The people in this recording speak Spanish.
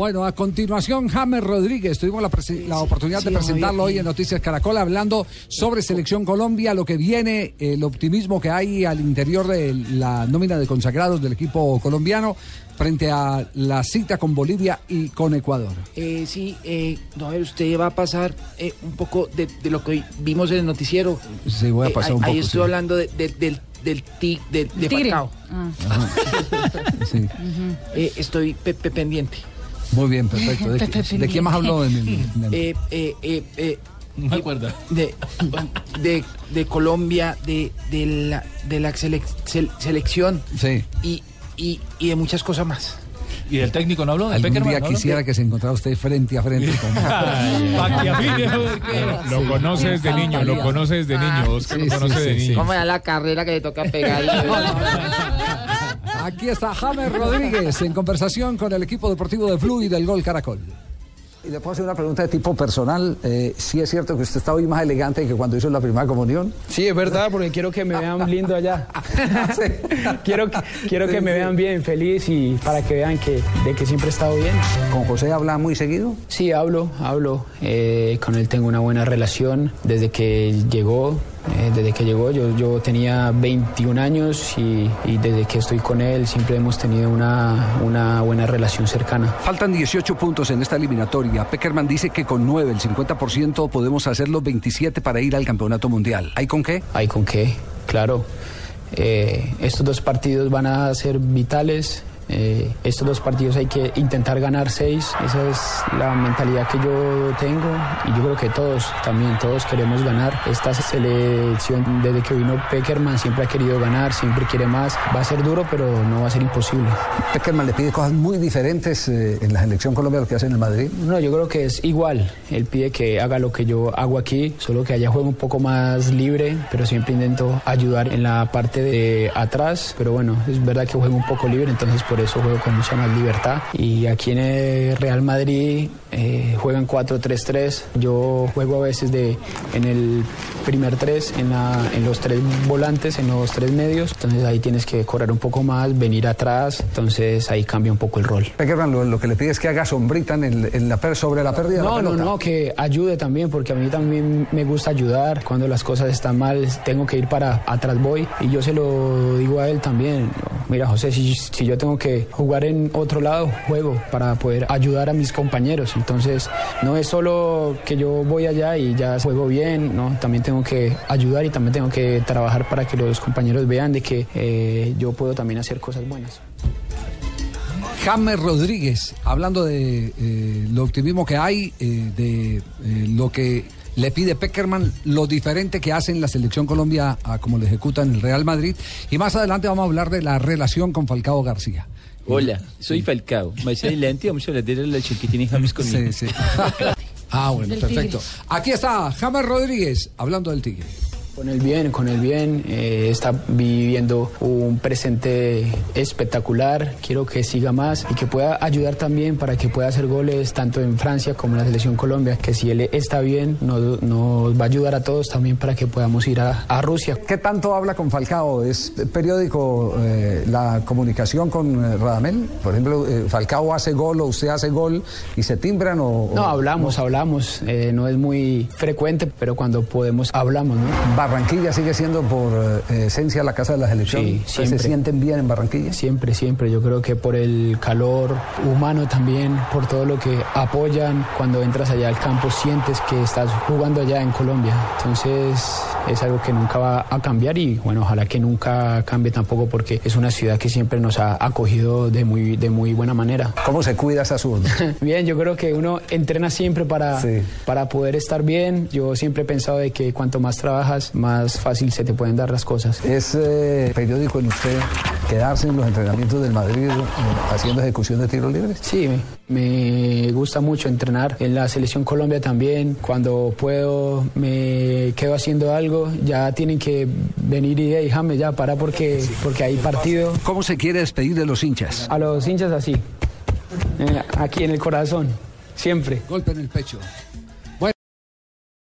Bueno, a continuación, James Rodríguez. Tuvimos la, oportunidad de presentarlo hoy en Noticias Caracol, hablando sobre Selección Colombia, lo que viene, el optimismo que hay al interior de la nómina de consagrados del equipo colombiano frente a la cita con Bolivia y con Ecuador. Eh, sí, eh, no, a ver, usted va a pasar eh, un poco de, de lo que vimos en el noticiero. Sí, voy a Eh, pasar ahí, un ahí poco. estoy sí. hablando de- de- del, del tic, de, de Tigre. Sí. Eh, estoy pe- pe- pendiente. Muy bien, perfecto. ¿De, qué- de quién más habló en el, en el- Eh, eh, eh, eh, No me acuerdo. de, de, de Colombia, de, de la, de la selec- sel- selección Sí. y, y, y de muchas cosas más. ¿Y del técnico no habló? ¿De Algún día no quisiera que se encontrara usted frente a frente con... Lo conoce desde niño, lo conoce desde niño, Oscar Sí, lo conoce de niño. ¿Cómo era la carrera que le toca pegar? Aquí está James Rodríguez en conversación con el equipo deportivo de Flu y del Gol Caracol. Y le puedo hacer una pregunta de tipo personal. Eh, ¿Sí es cierto que usted está hoy más elegante que cuando hizo la primera comunión? Sí, es verdad, porque quiero que me vean lindo allá. quiero que, quiero que me vean bien, feliz y para que vean que, de que siempre he estado bien. ¿Con José habla muy seguido? Sí, hablo, hablo. eh, con él tengo una buena relación desde que llegó. Eh, desde que llegó, yo, yo tenía 21 años y, y desde que estoy con él siempre hemos tenido una, una buena relación cercana. Faltan 18 puntos en esta eliminatoria. Peckerman dice que con 9, el 50%, podemos hacer los 27 para ir al campeonato mundial. ¿Hay con qué? ¿Hay con qué? Claro. Eh, estos dos partidos van a ser vitales. Eh, estos dos partidos hay que intentar ganar seis. Esa es la mentalidad que yo tengo y yo creo que todos, también todos queremos ganar. Esta selección, desde que vino Peckerman, siempre ha querido ganar, siempre quiere más. Va a ser duro, pero no va a ser imposible. Peckerman le pide cosas muy diferentes eh, en la selección Colombia a lo que hace en el Madrid. No, yo creo que es igual. Él pide que haga lo que yo hago aquí, solo que allá juego un poco más libre, pero siempre intento ayudar en la parte de atrás. Pero bueno, es verdad que juego un poco libre, entonces por eso juego con mucha más libertad. Y aquí en el Real Madrid eh, juegan 4-3-3. Yo juego a veces de en el primer tres, en, la- en los tres volantes, en los tres medios. Entonces ahí tienes que correr un poco más, venir atrás. Entonces ahí cambia un poco el rol. Peckerman lo, lo que le pide es que haga sombrita en el- en la per- sobre la pérdida de la No, no, no, que ayude también, porque a mí también me gusta ayudar. Cuando las cosas están mal, tengo que ir para atrás voy. Y yo se lo digo a él también. Mira, José, si, si yo tengo que jugar en otro lado, juego para poder ayudar a mis compañeros. Entonces, no es solo que yo voy allá y ya juego bien, no, también tengo que ayudar y también tengo que trabajar para que los compañeros vean de que eh, yo puedo también hacer cosas buenas. James Rodríguez, hablando de eh, lo optimismo que hay, eh, de lo que le pide Peckerman, lo diferente que hace en la selección Colombia a como lo ejecuta en el Real Madrid. Y más adelante vamos a hablar de la relación con Falcao García. Hola, soy Falcao. Más adelante vamos a hablar de la relación que tiene James conmigo. Sí, sí. ah, bueno, perfecto. Aquí está James Rodríguez, hablando del Tigre. Con el bien, con el bien, eh, está viviendo un presente espectacular. Quiero que siga más y que pueda ayudar también para que pueda hacer goles tanto en Francia como en la selección Colombia. Que si él está bien, nos, nos va a ayudar a todos también para que podamos ir a, a Rusia. ¿Qué tanto habla con Falcao? ¿Es periódico eh, la comunicación con eh, Radamel? Por ejemplo, Falcao hace gol o usted hace gol y se timbran o... o- No, hablamos, hablamos. No es muy frecuente, pero cuando podemos, hablamos, ¿no? Barranquilla sigue siendo por eh, esencia la casa de la selección. Sí, ¿Ustedes ¿Se siempre. sienten bien en Barranquilla? Siempre, siempre. Yo creo que por el calor humano también, por todo lo que apoyan, cuando entras allá al campo sientes que estás jugando allá en Colombia. Entonces es algo que nunca va a cambiar y bueno, ojalá que nunca cambie tampoco porque es una ciudad que siempre nos ha acogido de muy, de muy buena manera. ¿Cómo se cuida esa zurda? Bien, yo creo que uno entrena siempre para, Sí. para poder estar bien. Yo siempre he pensado de que cuanto más trabajas, más fácil se te pueden dar las cosas. ¿Es eh, periódico en usted quedarse en los entrenamientos del Madrid eh, haciendo ejecución de tiros libres? Sí, me gusta mucho entrenar. En la selección Colombia también. Cuando puedo, me quedo haciendo algo. Ya tienen que venir y déjame ya para porque, porque hay partido. ¿Cómo se quiere despedir de los hinchas? A los hinchas así, aquí en el corazón, siempre. Golpe en el pecho.